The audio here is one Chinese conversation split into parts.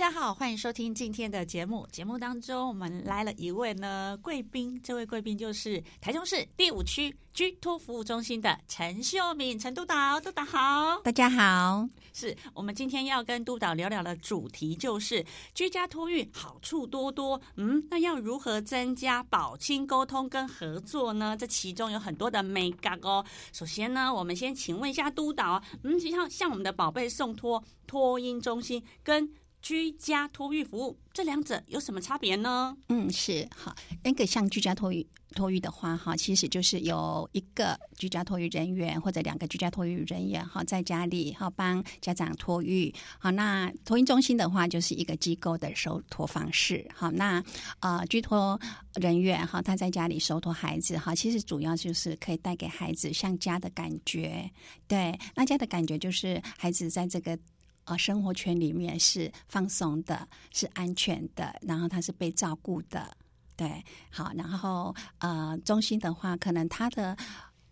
大家好，欢迎收听今天的节目。节目当中，我们来了一位呢贵宾，这位贵宾就是台中市第五区居托服务中心的陈秀敏陈督导。督导好，大家好。是我们今天要跟督导聊聊的主题就是居家托育好处多多。嗯，那要如何增加保亲沟通跟合作呢？这其中有很多的美感哦。首先呢，我们先请问一下督导，嗯，就像像我们的宝贝送托托婴中心跟居家托育服务这两者有什么差别呢？嗯，是好，那个像居家托育托育的话，哈，其实就是有一个居家托育人员或者两个居家托育人员，哈，在家里哈帮家长托育。好，那托育中心的话，就是一个机构的收托方式。好，那呃，居托人员哈，他在家里收托孩子，哈，其实主要就是可以带给孩子像家的感觉。对，那家的感觉就是孩子在这个。呃，生活圈里面是放松的，是安全的，然后他是被照顾的，对，好，然后呃，中心的话，可能他的。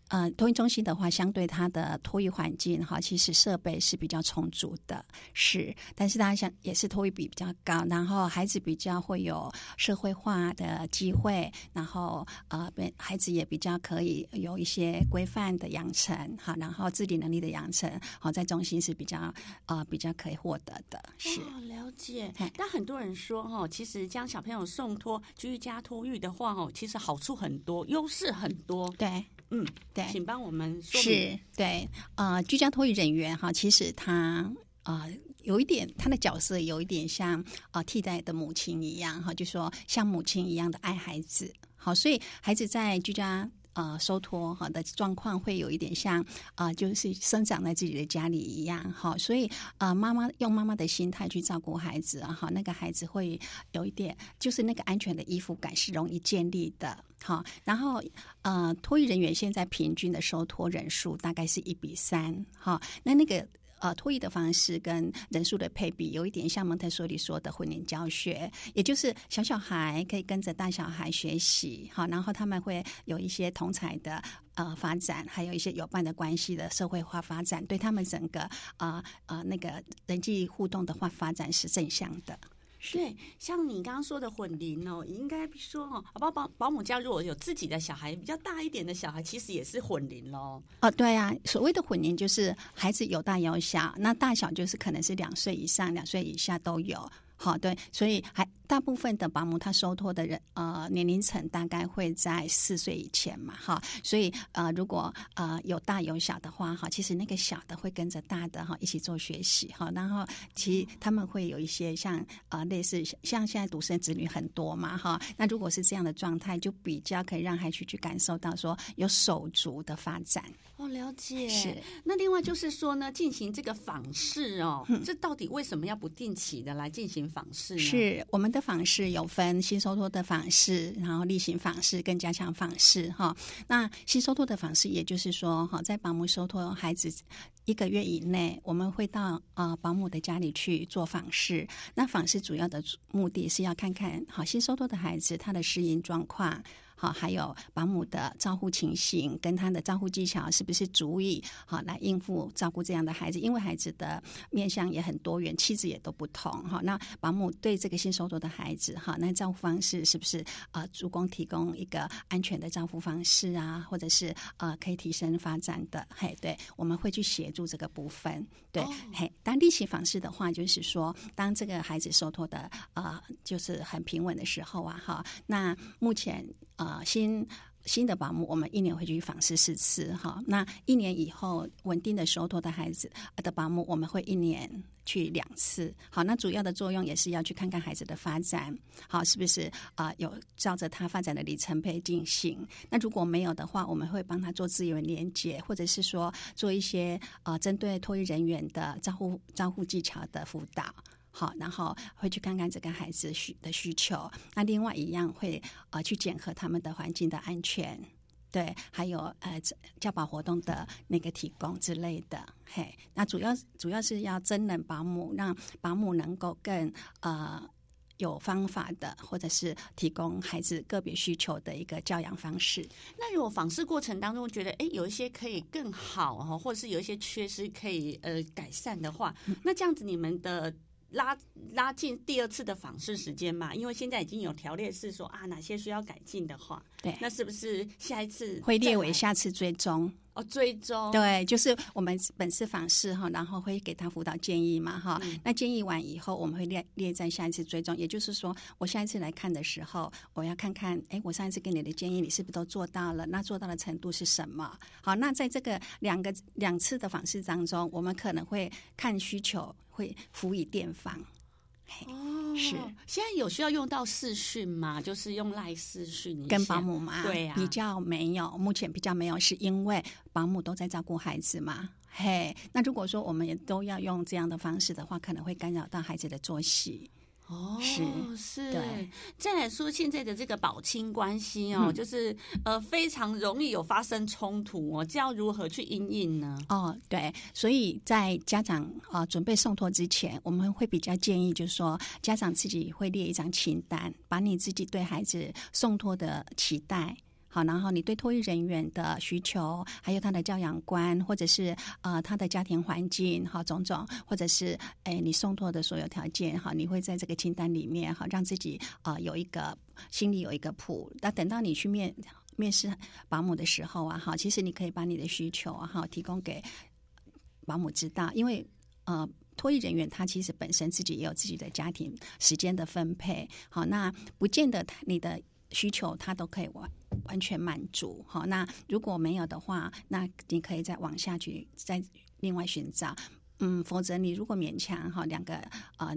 呃，托育中心的话，相对它的托育环境哈，其实设备是比较充足的，是。但是大家想，也是托育比比较高，然后孩子比较会有社会化的机会，然后呃，孩子也比较可以有一些规范的养成，好，然后自理能力的养成，好，在中心是比较呃比较可以获得的，是。哦，了解。但很多人说哈，其实将小朋友送托居家托育的话哦，其实好处很多，优势很多，对。嗯，对，请帮我们说。是，对，呃，居家托育人员哈，其实他呃有一点，他的角色有一点像呃替代的母亲一样哈，就说像母亲一样的爱孩子，好，所以孩子在居家。呃，收托哈的状况会有一点像啊、呃，就是生长在自己的家里一样哈，所以啊，妈、妈用妈妈的心态去照顾孩子哈，那个孩子会有一点，就是那个安全的依附感是容易建立的哈。然后呃，托育人员现在平均的收托人数大概是一比三哈，那那个。呃，托育的方式跟人数的配比有一点像蒙特梭利说的混龄教学，也就是小小孩可以跟着大小孩学习，好，然后他们会有一些同才的呃发展，还有一些友伴的关系的社会化发展，对他们整个啊啊、呃呃、那个人际互动的话发展是正向的。对，像你刚刚说的混龄哦，应该说哦，保保保姆家如果有自己的小孩，比较大一点的小孩，其实也是混龄喽。哦，对啊，所谓的混龄就是孩子有大有小，那大小就是可能是两岁以上、两岁以下都有。好，对，所以还大部分的保姆他收托的人，呃，年龄层大概会在四岁以前嘛，哈，所以呃，如果呃有大有小的话，哈，其实那个小的会跟着大的哈一起做学习，哈，然后其实他们会有一些像呃类似像现在独生子女很多嘛，哈，那如果是这样的状态，就比较可以让孩子去感受到说有手足的发展。哦，了解。是。那另外就是说呢，进行这个访视哦，嗯，这到底为什么要不定期的来进行？访视呢是我们的访视有分新收托的访视，然后例行访视跟加强访视哈。那新收托的访视，也就是说哈，在保姆收托孩子一个月以内，我们会到呃保姆的家里去做访视。那访视主要的目的是要看看好新收托的孩子他的适应状况。好，还有保姆的照护情形跟他的照护技巧是不是足以好来应付照顾这样的孩子？因为孩子的面向也很多元，气质也都不同。哈，那保姆对这个新收托的孩子，哈，那照顾方式是不是呃，足供提供一个安全的照顾方式啊？或者是呃，可以提升发展的？嘿，对，我们会去协助这个部分。对，哦、嘿，当例行访视的话，就是说，当这个孩子收托的呃，就是很平稳的时候啊，哈，那目前。啊、呃，新新的保姆，我们一年会去访视四次哈。那一年以后稳定的收托的孩子的保姆，我们会一年去两次。好，那主要的作用也是要去看看孩子的发展，好，是不是啊、有照着他发展的里程碑进行。那如果没有的话，我们会帮他做资源连结，或者是说做一些啊、呃，针对托育人员的照护照护技巧的辅导。好，然后会去看看这个孩子需的需求。那另外一样会呃去检核他们的环境的安全。对，还有呃教保活动的那个提供之类的，嘿，那主要主要是要真人保姆，让保姆能够更呃有方法的，或者是提供孩子个别需求的一个教养方式。那如果访视过程当中觉得哎有一些可以更好哈，或者是有一些缺失可以呃改善的话，嗯、那这样子你们的。拉拉近第二次的访视时间嘛，因为现在已经有条列是说啊，哪些需要改进的话，对，那是不是下一次会列为下次追踪？哦，追踪，对，就是我们本次访视哈，然后会给他辅导建议嘛哈，嗯、那建议完以后，我们会列列在下一次追踪，也就是说，我下一次来看的时候，我要看看，哎，我上一次给你的建议，你是不是都做到了？那做到的程度是什么？好，那在这个两个两次的访视当中，我们可能会看需求。会辅以电访，哦，是现在有需要用到视讯吗？就是用赖视讯跟保姆吗？对呀、啊，比较没有，目前比较没有，是因为保姆都在照顾孩子嘛。嘿，那如果说我们也都要用这样的方式的话，可能会干扰到孩子的作息。哦，是是，对。再来说现在的这个保亲关系哦，嗯、就是呃非常容易有发生冲突哦，这要如何去应应呢？哦，对，所以在家长啊、呃、准备送托之前，我们会比较建议，就是说家长自己会列一张清单，把你自己对孩子送托的期待。好，然后你对托育人员的需求，还有他的教养观，或者是呃他的家庭环境，好种种，或者是诶你送托的所有条件，好，你会在这个清单里面，好让自己呃有一个心里有一个谱。那等到你去面面试保姆的时候啊，好，其实你可以把你的需求哈提供给保姆知道，因为呃托育人员他其实本身自己也有自己的家庭时间的分配，好，那不见得他你的。需求他都可以完完全满足，好，那如果没有的话，那你可以再往下去再另外寻找，嗯，否则你如果勉强哈两个呃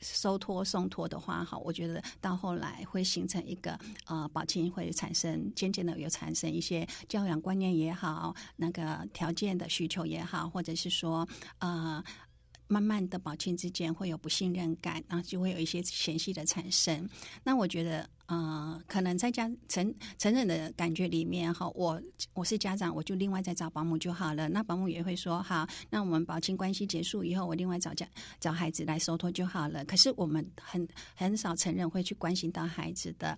收托送托的话，哈，我觉得到后来会形成一个呃保亲会产生渐渐的有产生一些教养观念也好，那个条件的需求也好，或者是说呃。慢慢的，保亲之间会有不信任感，然后就会有一些嫌隙的产生。那我觉得，呃，可能在家成成人的感觉里面哈，我我是家长，我就另外再找保姆就好了。那保姆也会说，好，那我们保亲关系结束以后，我另外找家找孩子来收托就好了。可是我们很很少成人会去关心到孩子的。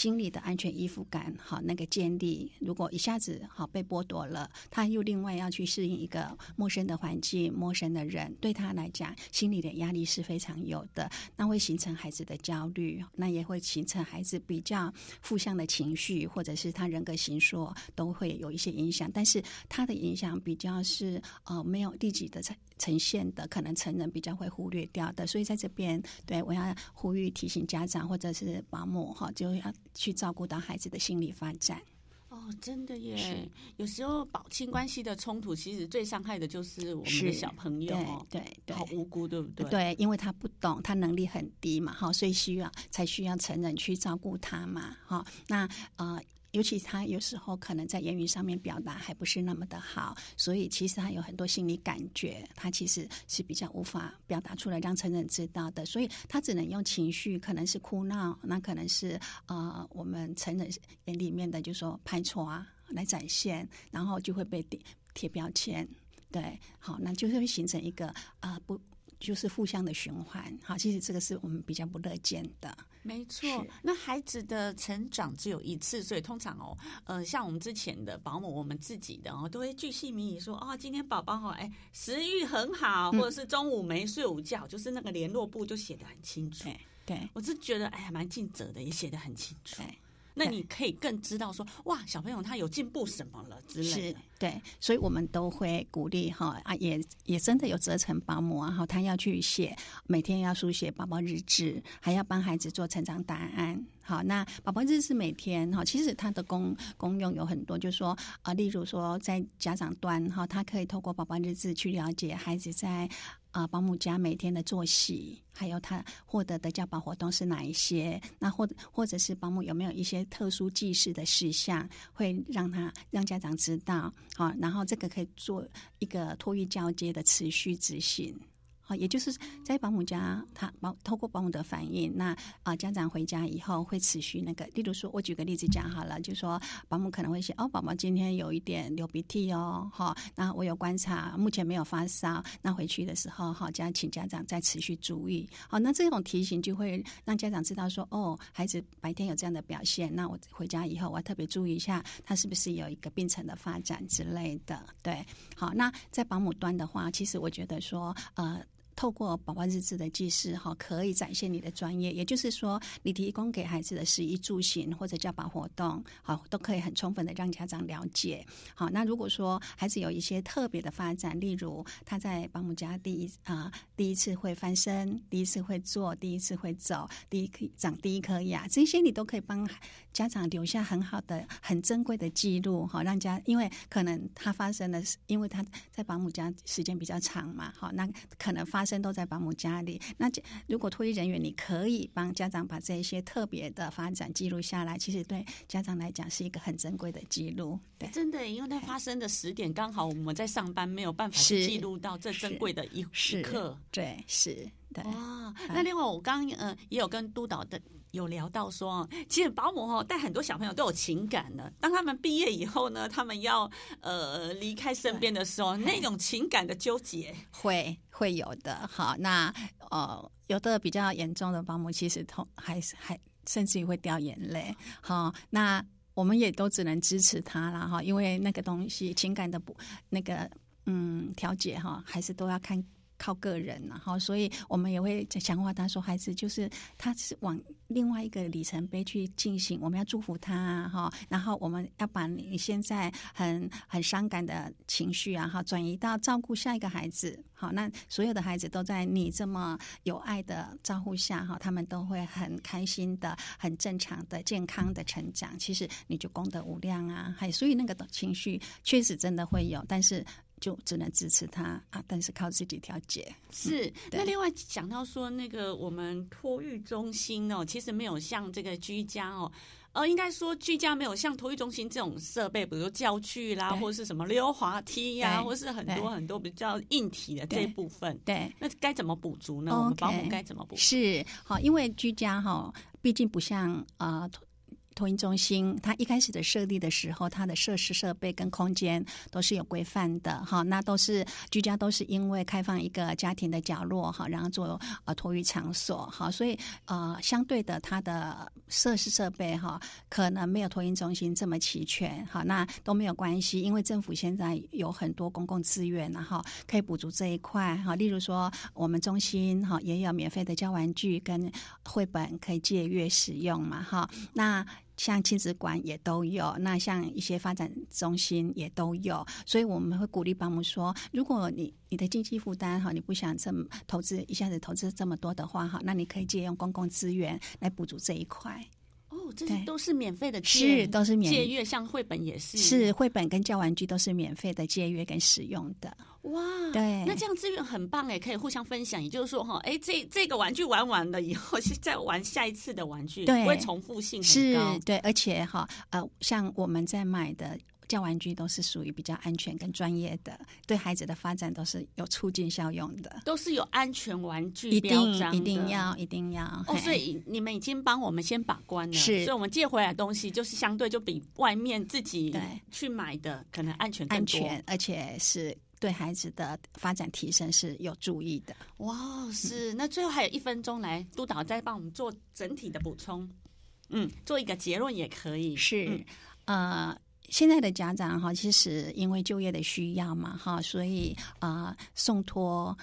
心理的安全依附感，好，那个建立，如果一下子好被剥夺了，他又另外要去适应一个陌生的环境、陌生的人，对他来讲，心理的压力是非常有的。那会形成孩子的焦虑，那也会形成孩子比较负向的情绪，或者是他人格形塑都会有一些影响。但是他的影响比较是呃没有立即的呈呈现的，可能成人比较会忽略掉的。所以在这边，对我要呼吁提醒家长或者是保姆哈，就要。去照顾到孩子的心理发展哦，真的耶！有时候保亲关系的冲突，其实最伤害的就是我们的小朋友，对对，好无辜，对不对？对，因为他不懂，他能力很低嘛，哈，所以需要才需要成人去照顾他嘛，哈，那呃。尤其他有时候可能在言语上面表达还不是那么的好，所以其实他有很多心理感觉，他其实是比较无法表达出来让成人知道的，所以他只能用情绪，可能是哭闹，那可能是呃我们成人眼里面的就说拍错啊来展现，然后就会被贴贴标签，对，好，那就是会形成一个啊、不。就是互相的循环，好，其实这个是我们比较不乐见的。没错，那孩子的成长只有一次，所以通常哦，呃，像我们之前的保姆，我们自己的哦，都会巨细靡遗说，哦，今天宝宝哈，哎，食欲很好，或者是中午没睡午觉，嗯、就是那个联络簿就写的很清楚。对，对我是觉得，哎呀，蛮尽责的，也写的很清楚。那你可以更知道说，哇，小朋友他有进步什么了之类的。对，所以我们都会鼓励哈啊，也也真的有责成保姆啊，哈，他要去写，每天要书写宝宝日志，还要帮孩子做成长档案。好，那宝宝日志每天哈，其实它的功功用有很多，就是说啊，例如说在家长端哈，他可以透过宝宝日志去了解孩子在。啊，保姆家每天的作息，还有他获得的教保活动是哪一些？那或或者是保姆有没有一些特殊记事的事项，会让他让家长知道。好，然后这个可以做一个托育交接的持续执行。好，也就是在保姆家，他保透过保姆的反应，那啊家长回家以后会持续那个，例如说，我举个例子讲好了，就说保姆可能会写哦，宝宝今天有一点流鼻涕哦，哈，那我有观察，目前没有发烧，那回去的时候哈，家请家长再持续注意，好，那这种提醒就会让家长知道说，哦，孩子白天有这样的表现，那我回家以后我要特别注意一下，他是不是有一个病程的发展之类的，对，好，那在保姆端的话，其实我觉得说，呃。透过宝宝日志的记事，哈，可以展现你的专业。也就是说，你提供给孩子的食衣住行或者教保活动，好，都可以很充分的让家长了解。好，那如果说孩子有一些特别的发展，例如他在保姆家第一啊、第一次会翻身，第一次会坐，第一次会走，第一颗长第一颗牙，这些你都可以帮家长留下很好的、很珍贵的记录。好，让家因为可能他发生的是，因为他在保姆家时间比较长嘛，好，那可能发生。都在保姆家里。那如果托育人员，你可以帮家长把这一些特别的发展记录下来，其实对家长来讲是一个很珍贵的记录。对，真的，因为它发生的时点刚好我们在上班，没有办法记录到这珍贵的一时刻。对，是。对。哇，那另外我刚嗯呃也有跟督导的。有聊到说，其实保姆哦带很多小朋友都有情感的。当他们毕业以后呢，他们要呃离开身边的时候，那种情感的纠结会会有的。好，那呃有的比较严重的保姆，其实同还是还甚至于会掉眼泪。好，那我们也都只能支持他了哈，因为那个东西情感的不那个嗯调节哈，还是都要看。靠个人，然后所以我们也会强化他说，孩子就是他是往另外一个里程碑去进行，我们要祝福他哈，然后我们要把你现在很很伤感的情绪啊哈转移到照顾下一个孩子，好，那所有的孩子都在你这么有爱的照顾下哈，他们都会很开心的、很正常的、健康的成长。其实你就功德无量啊，还所以那个情绪确实真的会有，但是。就只能支持他啊，但是靠自己调节。是，嗯、那另外讲到说，那个我们托育中心哦，其实没有像这个居家哦，呃，应该说居家没有像托育中心这种设备，比如说教具啦，或者是什么溜滑梯呀、啊，或是很多很多比较硬体的这一部分。对，对那该怎么补足呢我们保姆该怎么补？是好，因为居家哈，毕竟不像啊。呃托婴中心，它一开始的设立的时候，它的设施设备跟空间都是有规范的哈。那都是居家，都是因为开放一个家庭的角落哈，然后做呃托育场所哈，所以呃相对的，它的设施设备哈，可能没有托婴中心这么齐全哈。那都没有关系，因为政府现在有很多公共资源，然后可以补足这一块哈。例如说，我们中心哈也有免费的教玩具跟绘本可以借阅使用嘛哈。那像亲子馆也都有，那像一些发展中心也都有，所以我们会鼓励保姆说，如果你你的经济负担哈，你不想这么投资一下子投资这么多的话哈，那你可以借用公共资源来补足这一块。哦，这些都是免费的借，是都是免借阅，像绘本也是，是绘本跟教玩具都是免费的借阅跟使用的。哇，对，那这样资源很棒哎，可以互相分享。也就是说哈，哎，这这个玩具玩完了以后，再玩下一次的玩具，对，不会重复性很高。是，对，而且哈，呃，像我们在买的。教玩具都是属于比较安全跟专业的，对孩子的发展都是有促进效用的，都是有安全玩具一定一定要一定要。哦，所以你们已经帮我们先把关了，是，所以我们借回来的东西就是相对就比外面自己去买的可能安全，安全，而且是对孩子的发展提升是有注意的。哇，是。那最后还有一分钟，来督导再帮我们做整体的补充，嗯，做一个结论也可以。是，嗯、呃。现在的家长哈，其实因为就业的需要嘛哈，所以啊送托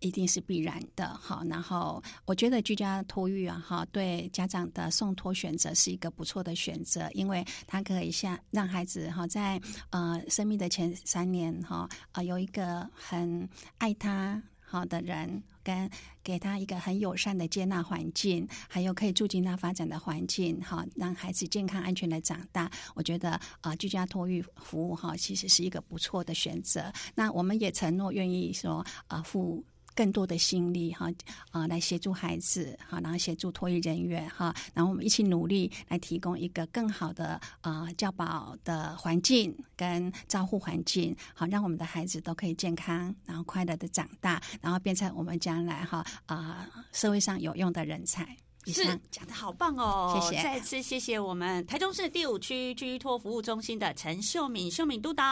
一定是必然的哈。然后我觉得居家托育啊哈，对家长的送托选择是一个不错的选择，因为他可以像让孩子哈在呃生命的前三年哈啊有一个很爱他好的人。跟给他一个很友善的接纳环境，还有可以促进他发展的环境，好，让孩子健康安全的长大。我觉得啊、居家托育服务哈，其实是一个不错的选择。那我们也承诺愿意说啊，付更多的心力哈啊，来协助孩子哈，然后协助托育人员哈，然后我们一起努力来提供一个更好的啊教保的环境跟照护环境，好让我们的孩子都可以健康，然后快乐的长大，然后变成我们将来哈啊社会上有用的人才。是讲的好棒哦！谢谢，再次谢谢我们台中市第五区居托服务中心的陈秀敏秀敏督导，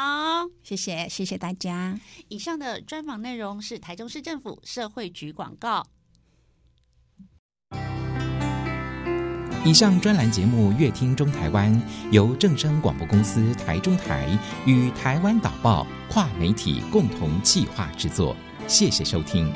谢谢谢谢大家。以上的专访内容是台中市政府社会局广告。以上专栏节目《乐听中台湾》由正声广播公司台中台与台湾导报跨媒体共同企划制作，谢谢收听。